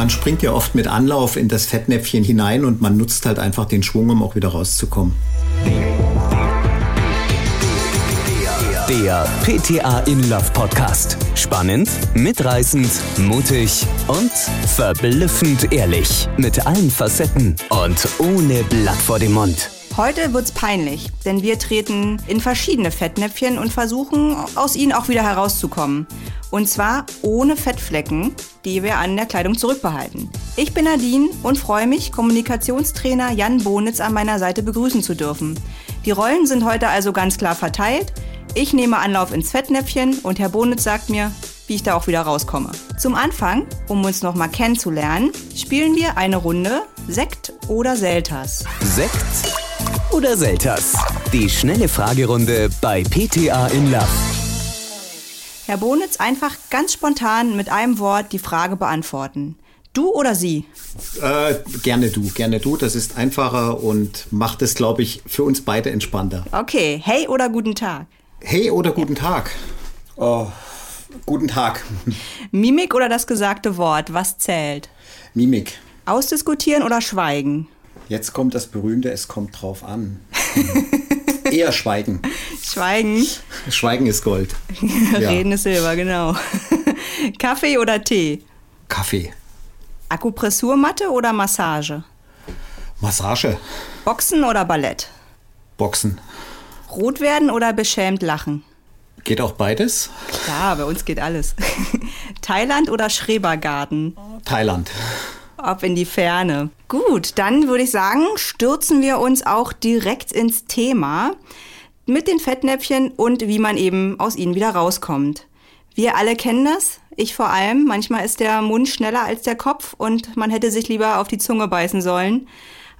Man springt ja oft mit Anlauf in das Fettnäpfchen hinein und man nutzt halt einfach den Schwung, um auch wieder rauszukommen. Der PTA in Love Podcast. Spannend, mitreißend, mutig und verblüffend ehrlich. Mit allen Facetten und ohne Blatt vor dem Mund. Heute wird's peinlich, denn wir treten in verschiedene Fettnäpfchen und versuchen, aus ihnen auch wieder herauszukommen. Und zwar ohne Fettflecken, die wir an der Kleidung zurückbehalten. Ich bin Nadine und freue mich, Kommunikationstrainer Jan Bonitz an meiner Seite begrüßen zu dürfen. Die Rollen sind heute also ganz klar verteilt. Ich nehme Anlauf ins Fettnäpfchen und Herr Bonitz sagt mir, wie ich da auch wieder rauskomme. Zum Anfang, um uns noch mal kennenzulernen, spielen wir eine Runde Sekt oder Selters. Sekt oder Selters? Die schnelle Fragerunde bei PTA in Love. Herr Bonitz, einfach ganz spontan mit einem Wort die Frage beantworten. Du oder sie? Äh, gerne du, gerne du. Das ist einfacher und macht es, glaube ich, für uns beide entspannter. Okay, hey oder guten Tag? Hey oder guten Tag? Oh, guten Tag. Mimik oder das gesagte Wort, was zählt? Mimik. Ausdiskutieren oder schweigen? Jetzt kommt das berühmte, es kommt drauf an. Eher schweigen. Schweigen. Schweigen ist Gold. Reden ist Silber, genau. Kaffee oder Tee? Kaffee. Akupressurmatte oder Massage? Massage. Boxen oder Ballett? Boxen. Rot werden oder beschämt lachen? Geht auch beides? Klar, bei uns geht alles. Thailand oder Schrebergarten? Thailand. Ab in die Ferne. Gut, dann würde ich sagen, stürzen wir uns auch direkt ins Thema mit den Fettnäpfchen und wie man eben aus ihnen wieder rauskommt. Wir alle kennen das, ich vor allem. Manchmal ist der Mund schneller als der Kopf und man hätte sich lieber auf die Zunge beißen sollen.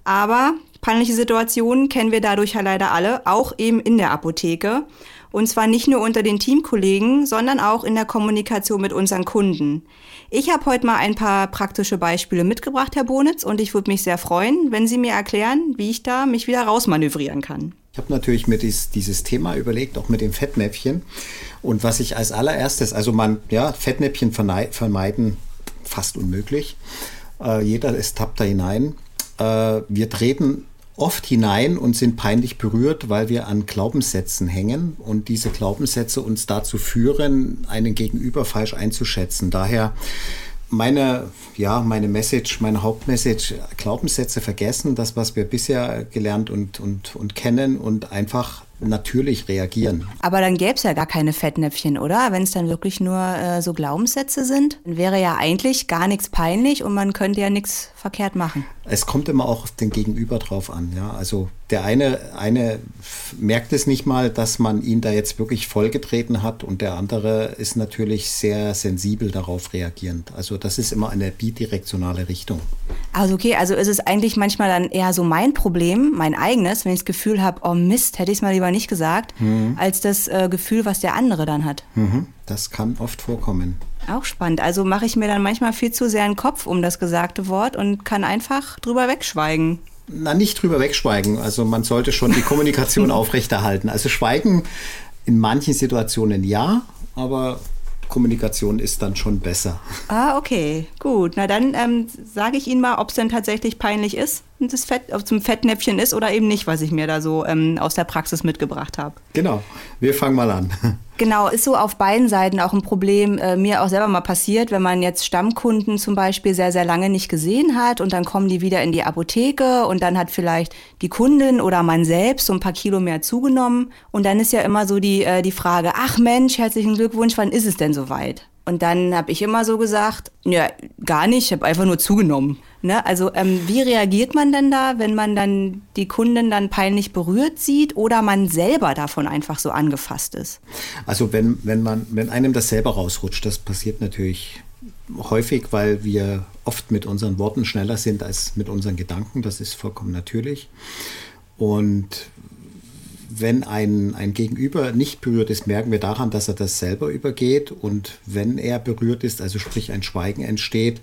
Aber peinliche Situationen kennen wir dadurch ja leider alle, auch eben in der Apotheke. Und zwar nicht nur unter den Teamkollegen, sondern auch in der Kommunikation mit unseren Kunden. Ich habe heute mal ein paar praktische Beispiele mitgebracht, Herr Bonitz, und ich würde mich sehr freuen, wenn Sie mir erklären, wie ich da mich wieder rausmanövrieren kann. Ich habe natürlich mir dies, dieses Thema überlegt, auch mit dem Fettnäpfchen. Und was ich als allererstes, also man, ja, Fettnäpfchen vermeiden, fast unmöglich. Äh, jeder ist tappt da hinein. Äh, wir treten oft hinein und sind peinlich berührt, weil wir an Glaubenssätzen hängen und diese Glaubenssätze uns dazu führen, einen Gegenüber falsch einzuschätzen. Daher meine, ja, meine Message, meine Hauptmessage, Glaubenssätze vergessen, das, was wir bisher gelernt und, und, und kennen und einfach natürlich reagieren. Aber dann gäbe es ja gar keine Fettnäpfchen, oder? Wenn es dann wirklich nur äh, so Glaubenssätze sind, dann wäre ja eigentlich gar nichts peinlich und man könnte ja nichts verkehrt machen. Es kommt immer auch auf den Gegenüber drauf an. Ja? Also der eine, eine merkt es nicht mal, dass man ihn da jetzt wirklich vollgetreten hat und der andere ist natürlich sehr sensibel darauf reagierend. Also das ist immer eine bidirektionale Richtung. Also okay, also ist es eigentlich manchmal dann eher so mein Problem, mein eigenes, wenn ich das Gefühl habe, oh Mist, hätte ich es mal lieber nicht gesagt, mhm. als das äh, Gefühl, was der andere dann hat. Mhm. Das kann oft vorkommen. Auch spannend. Also mache ich mir dann manchmal viel zu sehr einen Kopf um das gesagte Wort und kann einfach drüber wegschweigen. Na, nicht drüber wegschweigen. Also man sollte schon die Kommunikation aufrechterhalten. Also schweigen in manchen Situationen ja, aber Kommunikation ist dann schon besser. Ah, okay, gut. Na dann ähm, sage ich Ihnen mal, ob es denn tatsächlich peinlich ist, das Fett, ob es ein Fettnäpfchen ist oder eben nicht, was ich mir da so ähm, aus der Praxis mitgebracht habe. Genau, wir fangen mal an. Genau, ist so auf beiden Seiten auch ein Problem. Äh, mir auch selber mal passiert, wenn man jetzt Stammkunden zum Beispiel sehr, sehr lange nicht gesehen hat und dann kommen die wieder in die Apotheke und dann hat vielleicht die Kundin oder man selbst so ein paar Kilo mehr zugenommen. Und dann ist ja immer so die, äh, die Frage, ach Mensch, herzlichen Glückwunsch, wann ist es denn soweit? Und dann habe ich immer so gesagt, ja, gar nicht, ich habe einfach nur zugenommen. Ne? Also ähm, wie reagiert man denn da, wenn man dann die Kundin dann peinlich berührt sieht oder man selber davon einfach so angefasst ist? Also wenn, wenn man, wenn einem das selber rausrutscht, das passiert natürlich häufig, weil wir oft mit unseren Worten schneller sind als mit unseren Gedanken. Das ist vollkommen natürlich. Und wenn ein, ein Gegenüber nicht berührt ist, merken wir daran, dass er das selber übergeht. Und wenn er berührt ist, also sprich ein Schweigen entsteht,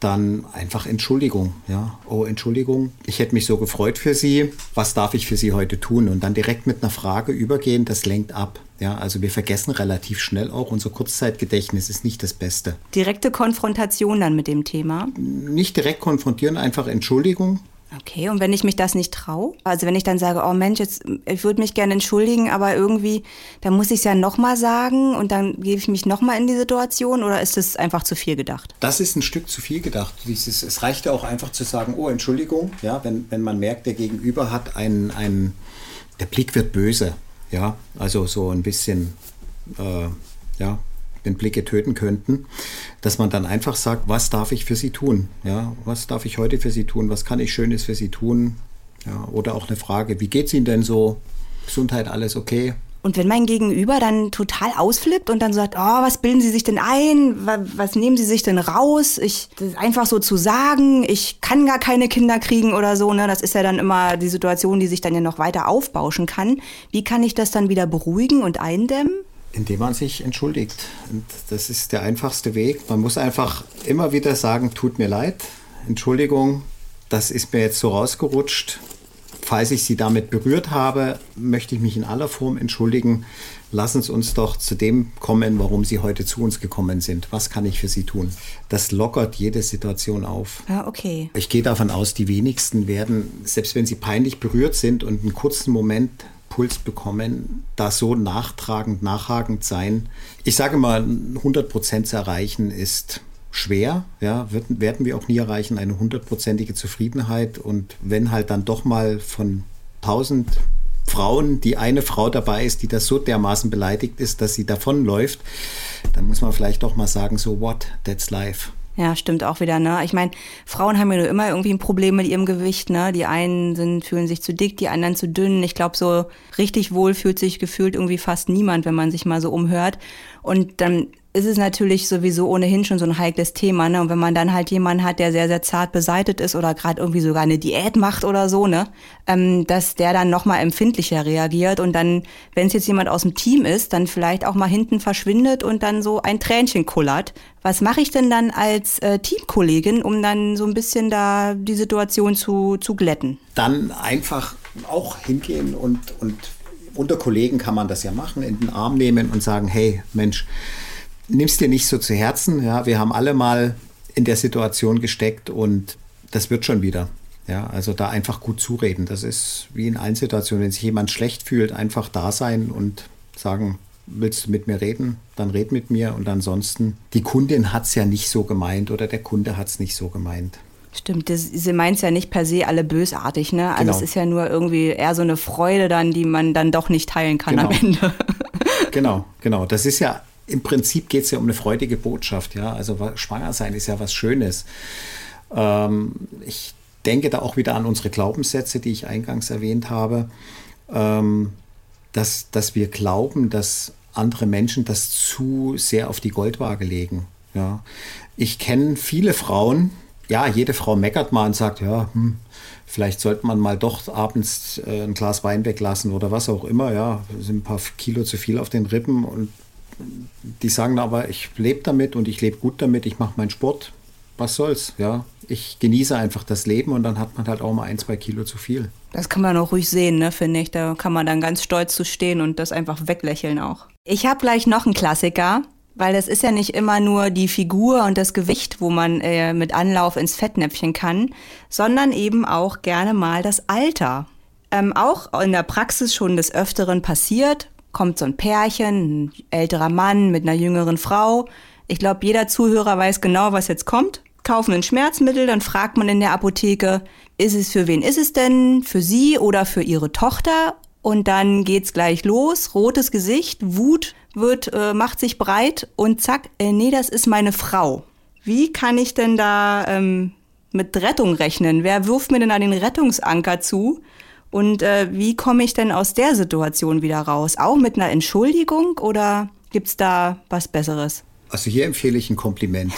dann einfach Entschuldigung. Ja, oh, Entschuldigung, ich hätte mich so gefreut für Sie. Was darf ich für Sie heute tun? Und dann direkt mit einer Frage übergehen, das lenkt ab. Ja, also wir vergessen relativ schnell auch. Unser Kurzzeitgedächtnis ist nicht das Beste. Direkte Konfrontation dann mit dem Thema? Nicht direkt konfrontieren, einfach Entschuldigung. Okay, und wenn ich mich das nicht traue? Also wenn ich dann sage, oh Mensch, jetzt, ich würde mich gerne entschuldigen, aber irgendwie, dann muss ich es ja nochmal sagen und dann gebe ich mich nochmal in die Situation oder ist das einfach zu viel gedacht? Das ist ein Stück zu viel gedacht. Dieses, es reicht ja auch einfach zu sagen, oh Entschuldigung, ja, wenn, wenn man merkt, der Gegenüber hat einen, einen, der Blick wird böse, ja, also so ein bisschen, äh, ja, den Blicke töten könnten, dass man dann einfach sagt, was darf ich für Sie tun? Ja, was darf ich heute für Sie tun? Was kann ich Schönes für Sie tun? Ja, oder auch eine Frage, wie geht es Ihnen denn so? Gesundheit, alles okay? Und wenn mein Gegenüber dann total ausflippt und dann sagt, oh, was bilden Sie sich denn ein? Was, nehmen Sie sich denn raus? Ich, das einfach so zu sagen, ich kann gar keine Kinder kriegen oder so, ne? Das ist ja dann immer die Situation, die sich dann ja noch weiter aufbauschen kann. Wie kann ich das dann wieder beruhigen und eindämmen? Indem man sich entschuldigt. Und das ist der einfachste Weg. Man muss einfach immer wieder sagen, tut mir leid, Entschuldigung, das ist mir jetzt so rausgerutscht. Falls ich Sie damit berührt habe, möchte ich mich in aller Form entschuldigen. Lassen Sie uns doch zu dem kommen, warum Sie heute zu uns gekommen sind. Was kann ich für Sie tun? Das lockert jede Situation auf. Ja, okay. Ich gehe davon aus, die wenigsten werden, selbst wenn sie peinlich berührt sind und einen kurzen Moment Puls bekommen, da so nachtragend, nachhakend sein. Ich sage mal, 100 Prozent zu erreichen ist schwer, ja, wird, werden wir auch nie erreichen, eine hundertprozentige Zufriedenheit. Und wenn halt dann doch mal von 1000 Frauen, die eine Frau dabei ist, die das so dermaßen beleidigt ist, dass sie davonläuft, dann muss man vielleicht doch mal sagen, so what, that's life. Ja, stimmt auch wieder, ne? Ich meine, Frauen haben ja nur immer irgendwie ein Problem mit ihrem Gewicht, ne? Die einen sind, fühlen sich zu dick, die anderen zu dünn. Ich glaube, so richtig wohl fühlt sich gefühlt irgendwie fast niemand, wenn man sich mal so umhört. Und dann ist es natürlich sowieso ohnehin schon so ein heikles Thema, ne? Und wenn man dann halt jemanden hat, der sehr, sehr zart beseitet ist oder gerade irgendwie sogar eine Diät macht oder so, ne? Ähm, dass der dann nochmal empfindlicher reagiert und dann, wenn es jetzt jemand aus dem Team ist, dann vielleicht auch mal hinten verschwindet und dann so ein Tränchen kullert. Was mache ich denn dann als äh, Teamkollegin, um dann so ein bisschen da die Situation zu, zu glätten? Dann einfach auch hingehen und, und unter Kollegen kann man das ja machen, in den Arm nehmen und sagen, hey Mensch, nimm's dir nicht so zu Herzen. Ja, wir haben alle mal in der Situation gesteckt und das wird schon wieder. Ja, also da einfach gut zureden. Das ist wie in allen Situationen, wenn sich jemand schlecht fühlt, einfach da sein und sagen, willst du mit mir reden? Dann red mit mir. Und ansonsten, die Kundin hat es ja nicht so gemeint oder der Kunde hat es nicht so gemeint. Stimmt, das, sie meint es ja nicht per se alle bösartig, ne? Also genau. es ist ja nur irgendwie eher so eine Freude dann, die man dann doch nicht teilen kann genau. am Ende. genau, genau. Das ist ja im Prinzip geht es ja um eine freudige Botschaft. Ja? Also schwanger sein ist ja was Schönes. Ähm, ich denke da auch wieder an unsere Glaubenssätze, die ich eingangs erwähnt habe, ähm, dass, dass wir glauben, dass andere Menschen das zu sehr auf die Goldwaage legen. Ja? Ich kenne viele Frauen, ja, jede Frau meckert mal und sagt, ja, hm, vielleicht sollte man mal doch abends äh, ein Glas Wein weglassen oder was auch immer, ja, sind ein paar Kilo zu viel auf den Rippen und die sagen aber, ich lebe damit und ich lebe gut damit, ich mache meinen Sport. Was soll's, ja. Ich genieße einfach das Leben und dann hat man halt auch mal ein, zwei Kilo zu viel. Das kann man auch ruhig sehen, ne, finde ich. Da kann man dann ganz stolz zu stehen und das einfach weglächeln auch. Ich habe gleich noch einen Klassiker, weil das ist ja nicht immer nur die Figur und das Gewicht, wo man äh, mit Anlauf ins Fettnäpfchen kann, sondern eben auch gerne mal das Alter. Ähm, auch in der Praxis schon des Öfteren passiert, kommt so ein Pärchen, ein älterer Mann mit einer jüngeren Frau. Ich glaube, jeder Zuhörer weiß genau, was jetzt kommt. Kaufen ein Schmerzmittel, dann fragt man in der Apotheke, ist es für wen ist es denn? Für sie oder für ihre Tochter? Und dann geht's gleich los. Rotes Gesicht, Wut wird, äh, macht sich breit und zack, äh, nee, das ist meine Frau. Wie kann ich denn da ähm, mit Rettung rechnen? Wer wirft mir denn da den Rettungsanker zu? Und äh, wie komme ich denn aus der Situation wieder raus? Auch mit einer Entschuldigung oder gibt es da was Besseres? Also hier empfehle ich ein Kompliment.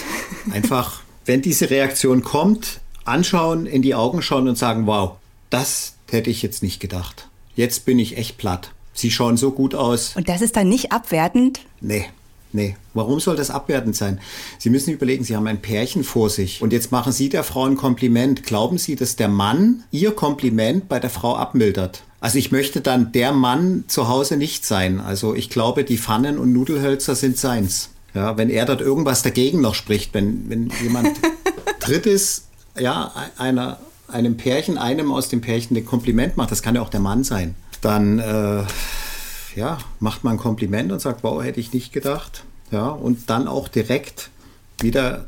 Einfach, wenn diese Reaktion kommt, anschauen, in die Augen schauen und sagen, wow, das hätte ich jetzt nicht gedacht. Jetzt bin ich echt platt. Sie schauen so gut aus. Und das ist dann nicht abwertend? Nee, Nee, warum soll das abwertend sein? Sie müssen überlegen, Sie haben ein Pärchen vor sich und jetzt machen Sie der Frau ein Kompliment. Glauben Sie, dass der Mann Ihr Kompliment bei der Frau abmildert? Also ich möchte dann der Mann zu Hause nicht sein. Also ich glaube, die Pfannen und Nudelhölzer sind seins. Ja, wenn er dort irgendwas dagegen noch spricht, wenn, wenn jemand Drittes, ja, einer, einem Pärchen, einem aus dem Pärchen ein Kompliment macht, das kann ja auch der Mann sein, dann äh, ja, macht man ein Kompliment und sagt, wow, hätte ich nicht gedacht. Ja, und dann auch direkt wieder,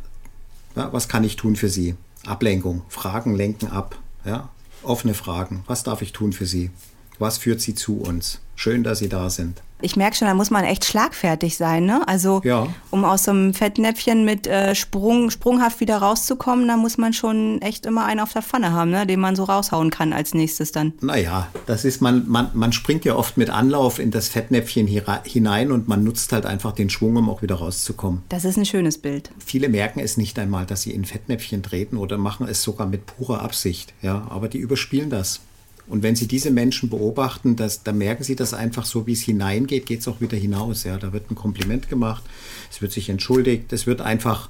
ja, was kann ich tun für Sie? Ablenkung, Fragen lenken ab. Ja, offene Fragen. Was darf ich tun für Sie? Was führt Sie zu uns? Schön, dass Sie da sind ich merke schon, da muss man echt schlagfertig sein, ne? Also ja. um aus so einem Fettnäpfchen mit äh, Sprung, sprunghaft wieder rauszukommen, da muss man schon echt immer einen auf der Pfanne haben, ne? den man so raushauen kann als nächstes dann. Naja, das ist, man, man, man springt ja oft mit Anlauf in das Fettnäpfchen hinein und man nutzt halt einfach den Schwung, um auch wieder rauszukommen. Das ist ein schönes Bild. Viele merken es nicht einmal, dass sie in Fettnäpfchen treten oder machen es sogar mit purer Absicht, ja, aber die überspielen das. Und wenn Sie diese Menschen beobachten, das, da merken Sie das einfach so, wie es hineingeht, geht es auch wieder hinaus. Ja, da wird ein Kompliment gemacht, es wird sich entschuldigt, es wird einfach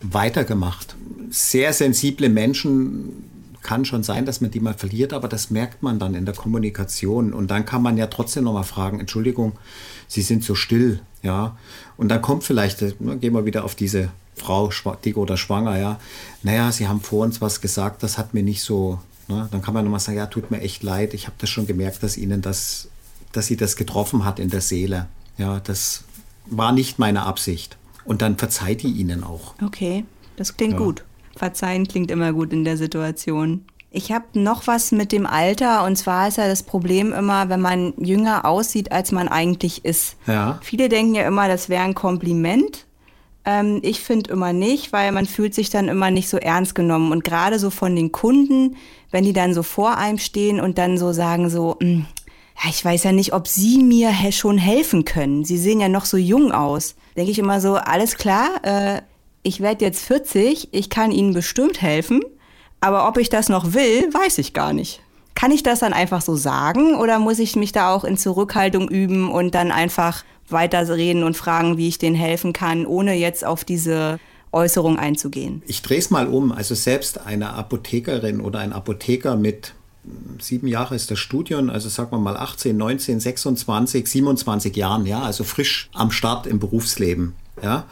weitergemacht. Sehr sensible Menschen kann schon sein, dass man die mal verliert, aber das merkt man dann in der Kommunikation. Und dann kann man ja trotzdem noch mal fragen, Entschuldigung, Sie sind so still, ja. Und dann kommt vielleicht, ne, gehen wir wieder auf diese Frau, dick oder schwanger, ja. Naja, Sie haben vor uns was gesagt, das hat mir nicht so Ne? Dann kann man nochmal sagen, ja, tut mir echt leid, ich habe das schon gemerkt, dass Ihnen das, dass Sie das getroffen hat in der Seele. Ja, das war nicht meine Absicht. Und dann verzeiht die Ihnen auch. Okay, das klingt ja. gut. Verzeihen klingt immer gut in der Situation. Ich habe noch was mit dem Alter und zwar ist ja das Problem immer, wenn man jünger aussieht, als man eigentlich ist. Ja. Viele denken ja immer, das wäre ein Kompliment, ähm, ich finde immer nicht, weil man fühlt sich dann immer nicht so ernst genommen. Und gerade so von den Kunden, wenn die dann so vor einem stehen und dann so sagen so, hm, ja, ich weiß ja nicht, ob Sie mir schon helfen können. Sie sehen ja noch so jung aus. Denke ich immer so, alles klar, äh, ich werde jetzt 40, ich kann Ihnen bestimmt helfen, aber ob ich das noch will, weiß ich gar nicht. Kann ich das dann einfach so sagen oder muss ich mich da auch in Zurückhaltung üben und dann einfach weiterreden und fragen, wie ich denen helfen kann, ohne jetzt auf diese Äußerung einzugehen. Ich drehe es mal um. Also selbst eine Apothekerin oder ein Apotheker mit sieben Jahre ist das Studium, also sagen wir mal 18, 19, 26, 27 Jahren, ja, also frisch am Start im Berufsleben, ja,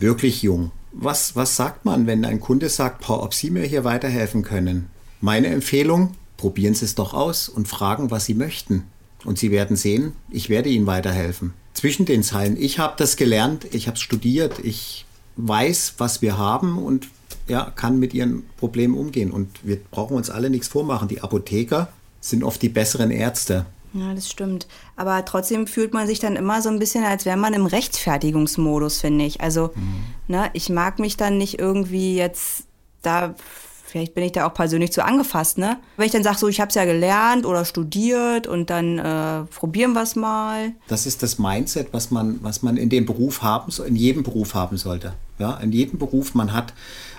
wirklich jung. Was, was sagt man, wenn ein Kunde sagt, ob Sie mir hier weiterhelfen können? Meine Empfehlung, probieren Sie es doch aus und fragen, was Sie möchten. Und Sie werden sehen, ich werde Ihnen weiterhelfen zwischen den Zeilen. Ich habe das gelernt, ich habe studiert, ich weiß, was wir haben und ja, kann mit ihren Problemen umgehen. Und wir brauchen uns alle nichts vormachen. Die Apotheker sind oft die besseren Ärzte. Ja, das stimmt. Aber trotzdem fühlt man sich dann immer so ein bisschen, als wäre man im Rechtfertigungsmodus, finde ich. Also, mhm. ne, ich mag mich dann nicht irgendwie jetzt da vielleicht bin ich da auch persönlich zu angefasst, ne? Wenn ich dann sage, so, ich habe es ja gelernt oder studiert und dann äh, probieren wir es mal. Das ist das Mindset, was man, was man in dem Beruf haben, in jedem Beruf haben sollte. Ja, in jedem Beruf, man hat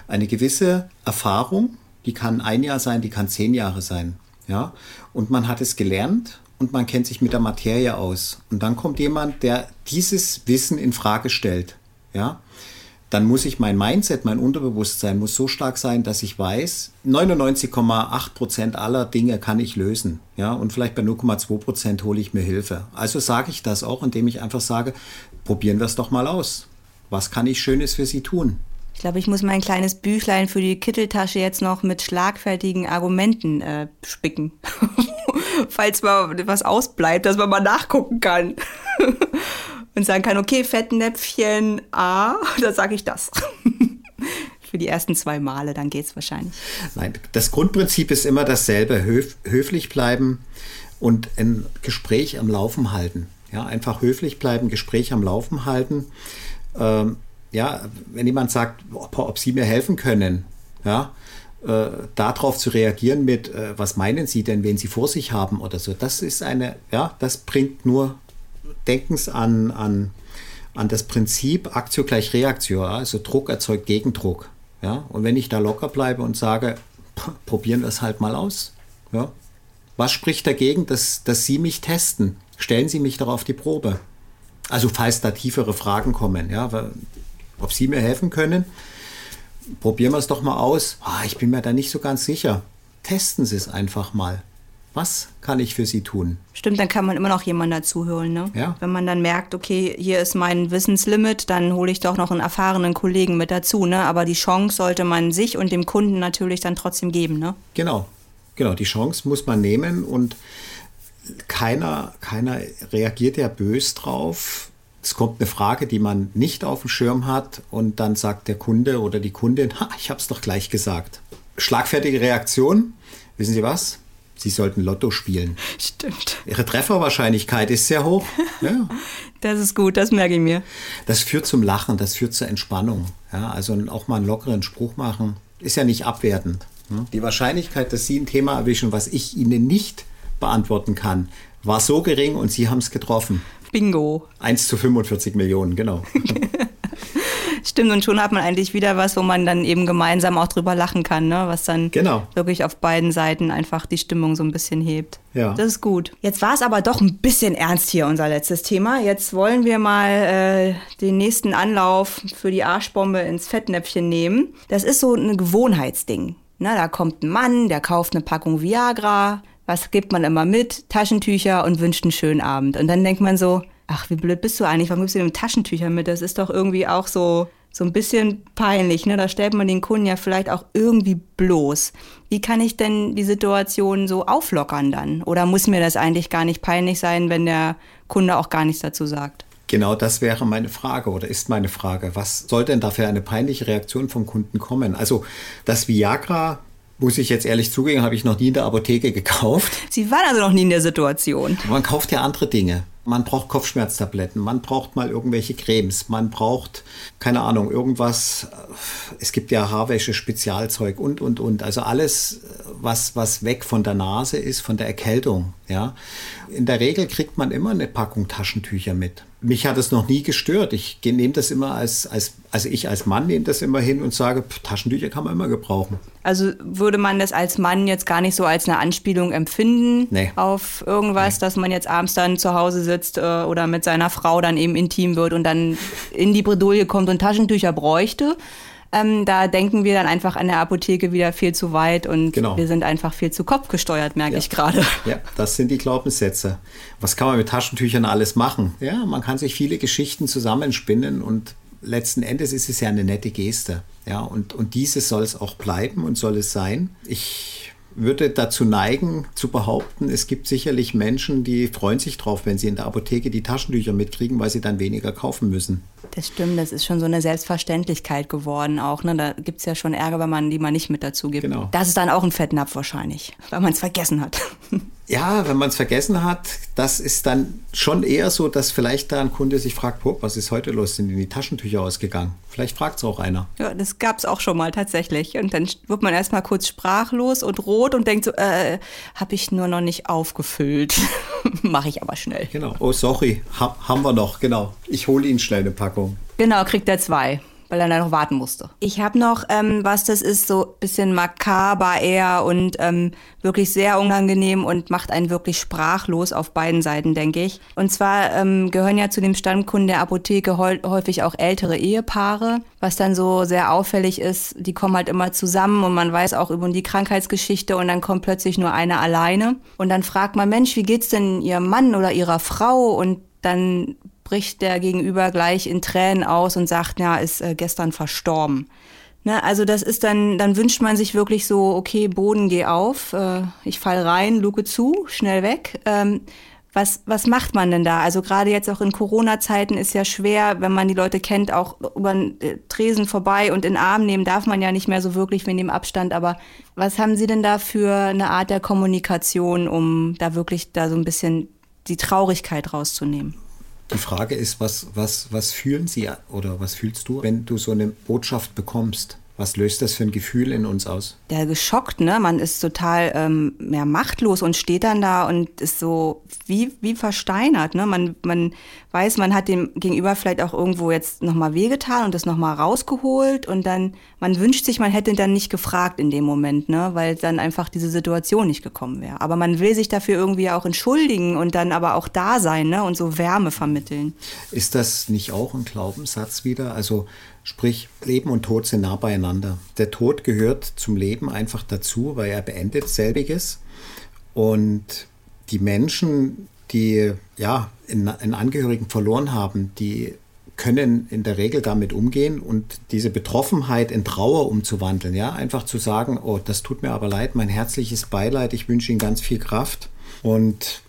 eine gewisse Erfahrung, die kann ein Jahr sein, die kann zehn Jahre sein. Ja, und man hat es gelernt und man kennt sich mit der Materie aus. Und dann kommt jemand, der dieses Wissen in Frage stellt. Ja, dann muss ich mein Mindset, mein Unterbewusstsein muss so stark sein, dass ich weiß, 99,8 Prozent aller Dinge kann ich lösen. Ja, und vielleicht bei 0,2 Prozent hole ich mir Hilfe. Also sage ich das auch, indem ich einfach sage, probieren wir es doch mal aus. Was kann ich Schönes für Sie tun? Ich glaube, ich muss mein kleines Büchlein für die Kitteltasche jetzt noch mit schlagfertigen Argumenten äh, spicken. Falls mal was ausbleibt, dass man mal nachgucken kann und sagen kann, okay, Fettnäpfchen A, da sage ich das. Für die ersten zwei Male, dann geht es wahrscheinlich. Nein, das Grundprinzip ist immer dasselbe, höf höflich bleiben und ein Gespräch am Laufen halten. Ja, einfach höflich bleiben, Gespräch am Laufen halten. Ähm, ja, wenn jemand sagt, ob, ob Sie mir helfen können, ja, äh, darauf zu reagieren mit, äh, was meinen Sie denn, wen Sie vor sich haben oder so, das ist eine, ja, das bringt nur Denkens an, an, an das Prinzip Aktio gleich Reaktio, also Druck erzeugt Gegendruck. Ja? Und wenn ich da locker bleibe und sage, probieren wir es halt mal aus. Ja? Was spricht dagegen, dass, dass Sie mich testen? Stellen Sie mich doch auf die Probe. Also falls da tiefere Fragen kommen, ja, ob Sie mir helfen können, probieren wir es doch mal aus. Ah, ich bin mir da nicht so ganz sicher. Testen Sie es einfach mal. Was kann ich für Sie tun? Stimmt, dann kann man immer noch jemanden dazuholen. Ne? Ja. Wenn man dann merkt, okay, hier ist mein Wissenslimit, dann hole ich doch noch einen erfahrenen Kollegen mit dazu. Ne? Aber die Chance sollte man sich und dem Kunden natürlich dann trotzdem geben. Ne? Genau, genau. Die Chance muss man nehmen und keiner, keiner reagiert ja bös drauf. Es kommt eine Frage, die man nicht auf dem Schirm hat und dann sagt der Kunde oder die Kundin, ha, ich habe es doch gleich gesagt. Schlagfertige Reaktion. Wissen Sie was? Sie sollten Lotto spielen. Stimmt. Ihre Trefferwahrscheinlichkeit ist sehr hoch. Ja. Das ist gut, das merke ich mir. Das führt zum Lachen, das führt zur Entspannung. Ja, also auch mal einen lockeren Spruch machen, ist ja nicht abwertend. Hm? Die Wahrscheinlichkeit, dass Sie ein Thema erwischen, was ich Ihnen nicht beantworten kann, war so gering und Sie haben es getroffen. Bingo. 1 zu 45 Millionen, genau. Stimmt, und schon hat man eigentlich wieder was, wo man dann eben gemeinsam auch drüber lachen kann, ne? was dann genau. wirklich auf beiden Seiten einfach die Stimmung so ein bisschen hebt. Ja. Das ist gut. Jetzt war es aber doch ein bisschen ernst hier, unser letztes Thema. Jetzt wollen wir mal äh, den nächsten Anlauf für die Arschbombe ins Fettnäpfchen nehmen. Das ist so ein Gewohnheitsding. Na, da kommt ein Mann, der kauft eine Packung Viagra. Was gibt man immer mit? Taschentücher und wünscht einen schönen Abend. Und dann denkt man so, ach, wie blöd bist du eigentlich? Warum gibst du dem Taschentücher mit? Das ist doch irgendwie auch so, so ein bisschen peinlich. Ne? Da stellt man den Kunden ja vielleicht auch irgendwie bloß. Wie kann ich denn die Situation so auflockern dann? Oder muss mir das eigentlich gar nicht peinlich sein, wenn der Kunde auch gar nichts dazu sagt? Genau das wäre meine Frage oder ist meine Frage. Was soll denn dafür eine peinliche Reaktion vom Kunden kommen? Also das Viagra muss ich jetzt ehrlich zugeben, habe ich noch nie in der Apotheke gekauft. Sie waren also noch nie in der Situation. Man kauft ja andere Dinge. Man braucht Kopfschmerztabletten, man braucht mal irgendwelche Cremes, man braucht, keine Ahnung, irgendwas. Es gibt ja Haarwäsche, Spezialzeug und, und, und. Also alles, was, was weg von der Nase ist, von der Erkältung. Ja. In der Regel kriegt man immer eine Packung Taschentücher mit mich hat es noch nie gestört. Ich nehme das immer als, als, also ich als Mann nehme das immer hin und sage, Taschentücher kann man immer gebrauchen. Also würde man das als Mann jetzt gar nicht so als eine Anspielung empfinden nee. auf irgendwas, nee. dass man jetzt abends dann zu Hause sitzt äh, oder mit seiner Frau dann eben intim wird und dann in die Bredouille kommt und Taschentücher bräuchte. Ähm, da denken wir dann einfach an der Apotheke wieder viel zu weit und genau. wir sind einfach viel zu kopfgesteuert, merke ja. ich gerade. Ja, das sind die Glaubenssätze. Was kann man mit Taschentüchern alles machen? Ja, man kann sich viele Geschichten zusammenspinnen und letzten Endes ist es ja eine nette Geste. Ja, und, und diese soll es auch bleiben und soll es sein. Ich würde dazu neigen, zu behaupten, es gibt sicherlich Menschen, die freuen sich drauf, wenn sie in der Apotheke die Taschentücher mitkriegen, weil sie dann weniger kaufen müssen. Das stimmt, das ist schon so eine Selbstverständlichkeit geworden auch. Ne? Da gibt es ja schon Ärger, wenn man die mal nicht mit dazu gibt. Genau. Das ist dann auch ein Fettnapf wahrscheinlich, weil man es vergessen hat. Ja, wenn man es vergessen hat, das ist dann schon eher so, dass vielleicht da ein Kunde sich fragt, was ist heute los? Sind die Taschentücher ausgegangen? Vielleicht fragt es auch einer. Ja, das gab es auch schon mal tatsächlich. Und dann wird man erstmal kurz sprachlos und rot und denkt so, äh, habe ich nur noch nicht aufgefüllt. Mache ich aber schnell. Genau. Oh, sorry, ha haben wir noch, genau. Ich hole Ihnen schnell eine Packung. Genau, kriegt er zwei weil er da noch warten musste. Ich habe noch ähm, was, das ist so bisschen makaber eher und ähm, wirklich sehr unangenehm und macht einen wirklich sprachlos auf beiden Seiten, denke ich. Und zwar ähm, gehören ja zu dem Stammkunden der Apotheke häufig auch ältere Ehepaare, was dann so sehr auffällig ist. Die kommen halt immer zusammen und man weiß auch über die Krankheitsgeschichte und dann kommt plötzlich nur einer alleine. Und dann fragt man, Mensch, wie geht's denn Ihrem Mann oder Ihrer Frau? Und dann bricht der Gegenüber gleich in Tränen aus und sagt, ja, ist äh, gestern verstorben. Ne, also das ist dann, dann wünscht man sich wirklich so, okay, Boden, geh auf, äh, ich fall rein, Luke zu, schnell weg. Ähm, was, was macht man denn da? Also gerade jetzt auch in Corona-Zeiten ist ja schwer, wenn man die Leute kennt, auch über den äh, Tresen vorbei und in den Arm nehmen darf man ja nicht mehr so wirklich wegen dem Abstand. Aber was haben Sie denn da für eine Art der Kommunikation, um da wirklich da so ein bisschen die Traurigkeit rauszunehmen? Die Frage ist, was, was, was fühlen Sie oder was fühlst du, wenn du so eine Botschaft bekommst? Was löst das für ein Gefühl in uns aus? Ja, geschockt, ne? Man ist total ähm, ja, machtlos und steht dann da und ist so wie, wie versteinert, ne? Man, man weiß, man hat dem Gegenüber vielleicht auch irgendwo jetzt nochmal wehgetan und das nochmal rausgeholt und dann, man wünscht sich, man hätte dann nicht gefragt in dem Moment, ne? Weil dann einfach diese Situation nicht gekommen wäre. Aber man will sich dafür irgendwie auch entschuldigen und dann aber auch da sein, ne? Und so Wärme vermitteln. Ist das nicht auch ein Glaubenssatz wieder? Also Sprich, Leben und Tod sind nah beieinander. Der Tod gehört zum Leben einfach dazu, weil er beendet selbiges. Und die Menschen, die ja einen Angehörigen verloren haben, die können in der Regel damit umgehen und diese Betroffenheit in Trauer umzuwandeln. Ja, einfach zu sagen, oh, das tut mir aber leid, mein herzliches Beileid, ich wünsche Ihnen ganz viel Kraft. Und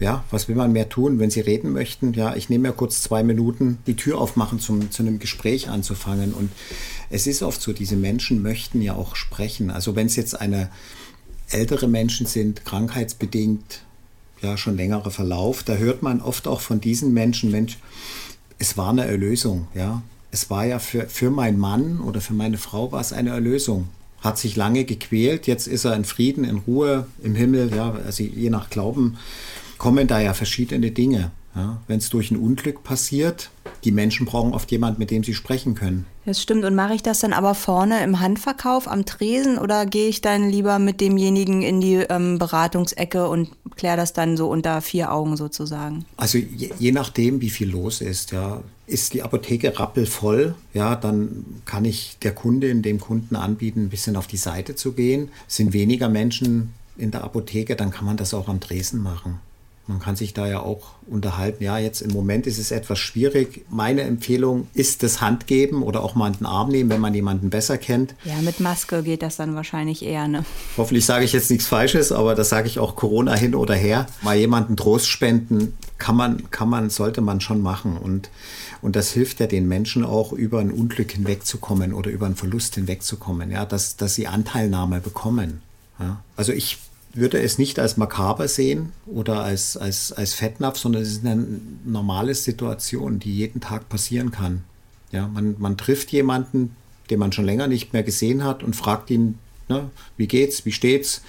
ja, was will man mehr tun, wenn Sie reden möchten? Ja, ich nehme ja kurz zwei Minuten, die Tür aufmachen, zum, zu einem Gespräch anzufangen. Und es ist oft so, diese Menschen möchten ja auch sprechen. Also wenn es jetzt eine ältere Menschen sind, krankheitsbedingt, ja, schon längerer Verlauf, da hört man oft auch von diesen Menschen, Mensch, es war eine Erlösung, ja. Es war ja für, für meinen Mann oder für meine Frau war es eine Erlösung hat sich lange gequält, jetzt ist er in Frieden, in Ruhe, im Himmel, ja, also je nach Glauben kommen da ja verschiedene Dinge. Ja, Wenn es durch ein Unglück passiert, die Menschen brauchen oft jemanden, mit dem sie sprechen können. Das stimmt. Und mache ich das dann aber vorne im Handverkauf am Tresen oder gehe ich dann lieber mit demjenigen in die ähm, Beratungsecke und kläre das dann so unter vier Augen sozusagen? Also je, je, nachdem, wie viel los ist, ja. Ist die Apotheke rappelvoll, ja, dann kann ich der Kundin, dem Kunden anbieten, ein bisschen auf die Seite zu gehen. Sind weniger Menschen in der Apotheke, dann kann man das auch am Tresen machen. Man kann sich da ja auch unterhalten. Ja, jetzt im Moment ist es etwas schwierig. Meine Empfehlung ist das Handgeben oder auch mal einen Arm nehmen, wenn man jemanden besser kennt. Ja, mit Maske geht das dann wahrscheinlich eher, ne? Hoffentlich sage ich jetzt nichts Falsches, aber das sage ich auch Corona hin oder her. Mal jemanden Trost spenden kann man, kann man, sollte man schon machen. Und, und das hilft ja den Menschen auch, über ein Unglück hinwegzukommen oder über einen Verlust hinwegzukommen. Ja, dass, dass sie Anteilnahme bekommen. Ja? Also ich würde es nicht als makaber sehen oder als, als, als Fettnapf, sondern es ist eine normale Situation, die jeden Tag passieren kann. Ja, man, man trifft jemanden, den man schon länger nicht mehr gesehen hat und fragt ihn, ne, wie geht's, wie steht's?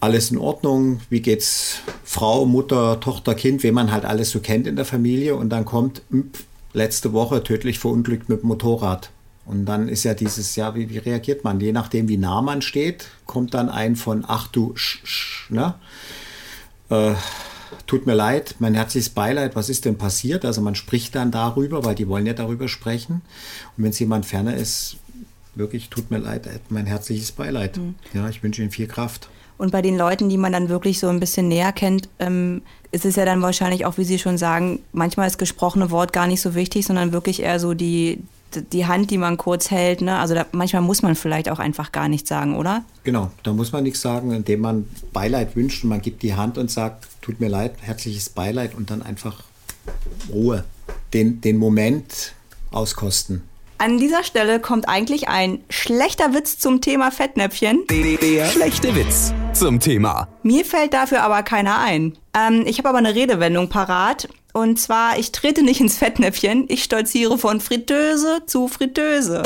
Alles in Ordnung, wie geht's Frau, Mutter, Tochter, Kind, wen man halt alles so kennt in der Familie und dann kommt hm, letzte Woche tödlich verunglückt mit dem Motorrad. Und dann ist ja dieses, ja, wie, wie reagiert man? Je nachdem, wie nah man steht, kommt dann ein von, ach du, sch, sch, ne? Äh, tut mir leid, mein herzliches Beileid, was ist denn passiert? Also man spricht dann darüber, weil die wollen ja darüber sprechen. Und wenn es jemand ferner ist, wirklich tut mir leid, mein herzliches Beileid. Mhm. Ja, ich wünsche Ihnen viel Kraft. Und bei den Leuten, die man dann wirklich so ein bisschen näher kennt, ähm, ist es ja dann wahrscheinlich auch, wie Sie schon sagen, manchmal ist gesprochene Wort gar nicht so wichtig, sondern wirklich eher so die, die Hand, die man kurz hält. Ne? Also da, manchmal muss man vielleicht auch einfach gar nichts sagen, oder? Genau, da muss man nichts sagen, indem man Beileid wünscht und man gibt die Hand und sagt, tut mir leid, herzliches Beileid und dann einfach Ruhe. Den, den Moment auskosten. An dieser Stelle kommt eigentlich ein schlechter Witz zum Thema Fettnäpfchen. Der schlechte Witz zum Thema. Mir fällt dafür aber keiner ein. Ähm, ich habe aber eine Redewendung parat und zwar, ich trete nicht ins Fettnäpfchen, ich stolziere von Fritteuse zu Fritteuse.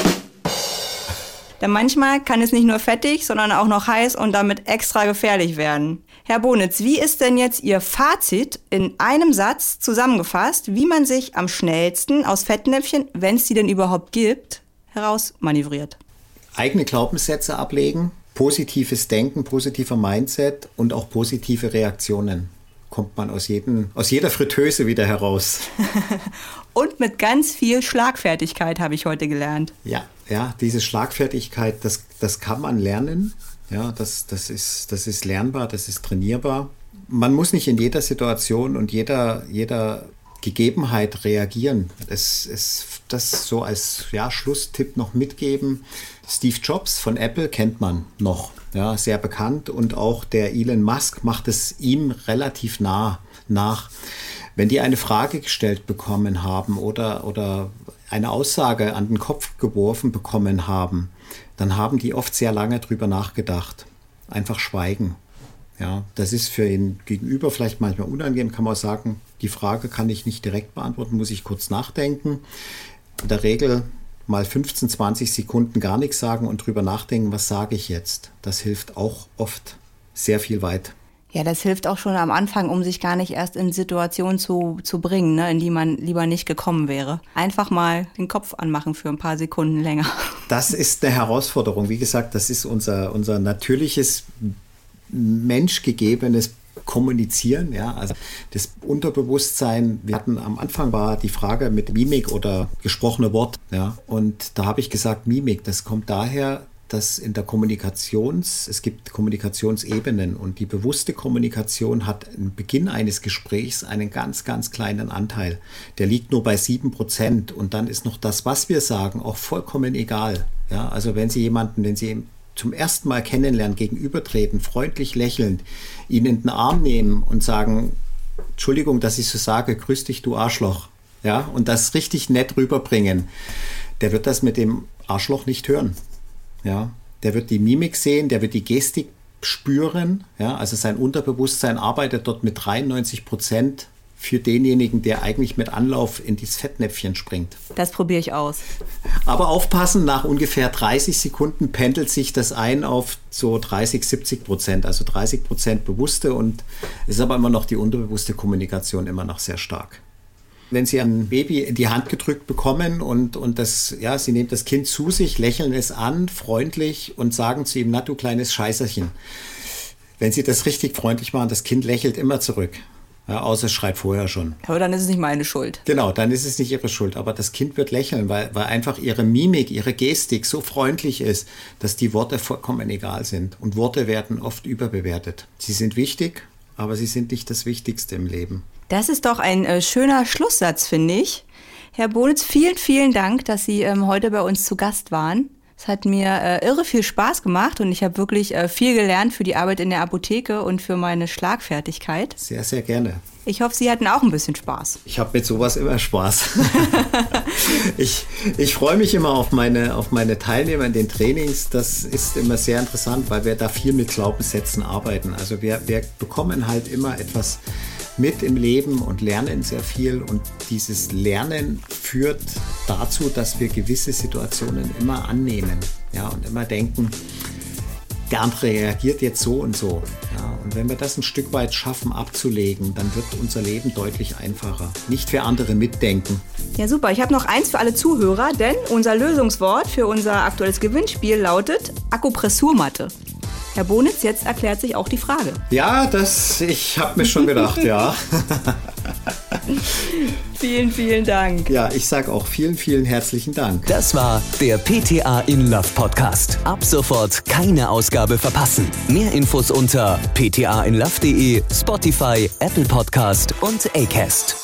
Denn manchmal kann es nicht nur fettig, sondern auch noch heiß und damit extra gefährlich werden. Herr Bonitz, wie ist denn jetzt Ihr Fazit in einem Satz zusammengefasst, wie man sich am schnellsten aus Fettnäpfchen, wenn es die denn überhaupt gibt, herausmanövriert? Eigene Glaubenssätze ablegen, positives Denken, positiver Mindset und auch positive Reaktionen kommt man aus, jedem, aus jeder Fritteuse wieder heraus. Und mit ganz viel Schlagfertigkeit habe ich heute gelernt. Ja, ja, diese Schlagfertigkeit, das, das kann man lernen. Ja, das, das, ist, das ist lernbar, das ist trainierbar. Man muss nicht in jeder Situation und jeder, jeder Gegebenheit reagieren. Es ist das so als ja, Schlusstipp noch mitgeben. Steve Jobs von Apple kennt man noch ja, sehr bekannt und auch der Elon Musk macht es ihm relativ nah nach. Wenn die eine Frage gestellt bekommen haben oder, oder eine Aussage an den Kopf geworfen bekommen haben, dann haben die oft sehr lange drüber nachgedacht. Einfach schweigen. Ja, das ist für ihn gegenüber vielleicht manchmal unangenehm, kann man sagen, die Frage kann ich nicht direkt beantworten, muss ich kurz nachdenken. In der Regel mal 15, 20 Sekunden gar nichts sagen und drüber nachdenken, was sage ich jetzt. Das hilft auch oft sehr viel weit. Ja, das hilft auch schon am Anfang, um sich gar nicht erst in Situationen zu, zu bringen, ne, in die man lieber nicht gekommen wäre. Einfach mal den Kopf anmachen für ein paar Sekunden länger. Das ist eine Herausforderung. Wie gesagt, das ist unser, unser natürliches, menschgegebenes kommunizieren, ja, also das Unterbewusstsein, wir hatten am Anfang war die Frage mit Mimik oder gesprochene Wort, ja, und da habe ich gesagt, Mimik, das kommt daher, dass in der Kommunikations, es gibt Kommunikationsebenen und die bewusste Kommunikation hat im Beginn eines Gesprächs einen ganz, ganz kleinen Anteil. Der liegt nur bei sieben Prozent und dann ist noch das, was wir sagen, auch vollkommen egal. Ja, also wenn Sie jemanden, wenn Sie zum ersten Mal kennenlernen, gegenübertreten, freundlich lächelnd, ihn in den Arm nehmen und sagen, Entschuldigung, dass ich so sage, grüß dich, du Arschloch. Ja, und das richtig nett rüberbringen. Der wird das mit dem Arschloch nicht hören. Ja, der wird die Mimik sehen, der wird die Gestik spüren. Ja, also sein Unterbewusstsein arbeitet dort mit 93 Prozent für denjenigen, der eigentlich mit Anlauf in dieses Fettnäpfchen springt. Das probiere ich aus. Aber aufpassen, nach ungefähr 30 Sekunden pendelt sich das ein auf so 30, 70 Prozent. Also 30 Prozent bewusste und es ist aber immer noch die unterbewusste Kommunikation immer noch sehr stark. Wenn Sie ein Baby in die Hand gedrückt bekommen und, und das, ja, Sie nehmen das Kind zu sich, lächeln es an, freundlich und sagen zu ihm, na du kleines Scheißerchen. Wenn Sie das richtig freundlich machen, das Kind lächelt immer zurück. Ja, außer es schreit vorher schon. Aber dann ist es nicht meine Schuld. Genau, dann ist es nicht ihre Schuld. Aber das Kind wird lächeln, weil, weil einfach ihre Mimik, ihre Gestik so freundlich ist, dass die Worte vollkommen egal sind. Und Worte werden oft überbewertet. Sie sind wichtig, aber sie sind nicht das Wichtigste im Leben. Das ist doch ein äh, schöner Schlusssatz, finde ich. Herr Bonitz, vielen, vielen Dank, dass Sie ähm, heute bei uns zu Gast waren. Es hat mir äh, irre viel Spaß gemacht und ich habe wirklich äh, viel gelernt für die Arbeit in der Apotheke und für meine Schlagfertigkeit. Sehr, sehr gerne. Ich hoffe, Sie hatten auch ein bisschen Spaß. Ich habe mit sowas immer Spaß. ich, ich freue mich immer auf meine, auf meine Teilnehmer in den Trainings. Das ist immer sehr interessant, weil wir da viel mit Glaubenssätzen arbeiten. Also wir, wir bekommen halt immer etwas mit im Leben und lernen sehr viel. Und dieses Lernen führt dazu, dass wir gewisse Situationen immer annehmen ja, und immer denken, der andere reagiert jetzt so und so. Ja, und wenn wir das ein Stück weit schaffen abzulegen, dann wird unser Leben deutlich einfacher. Nicht für andere mitdenken. Ja, super. Ich habe noch eins für alle Zuhörer, denn unser Lösungswort für unser aktuelles Gewinnspiel lautet Akupressurmatte. Herr Bonitz, jetzt erklärt sich auch die Frage. Ja, das, ich habe mir schon gedacht, ja. vielen, vielen Dank. Ja, ich sage auch vielen, vielen herzlichen Dank. Das war der PTA in Love Podcast. Ab sofort keine Ausgabe verpassen. Mehr Infos unter ptainlove.de, Spotify, Apple Podcast und Acast.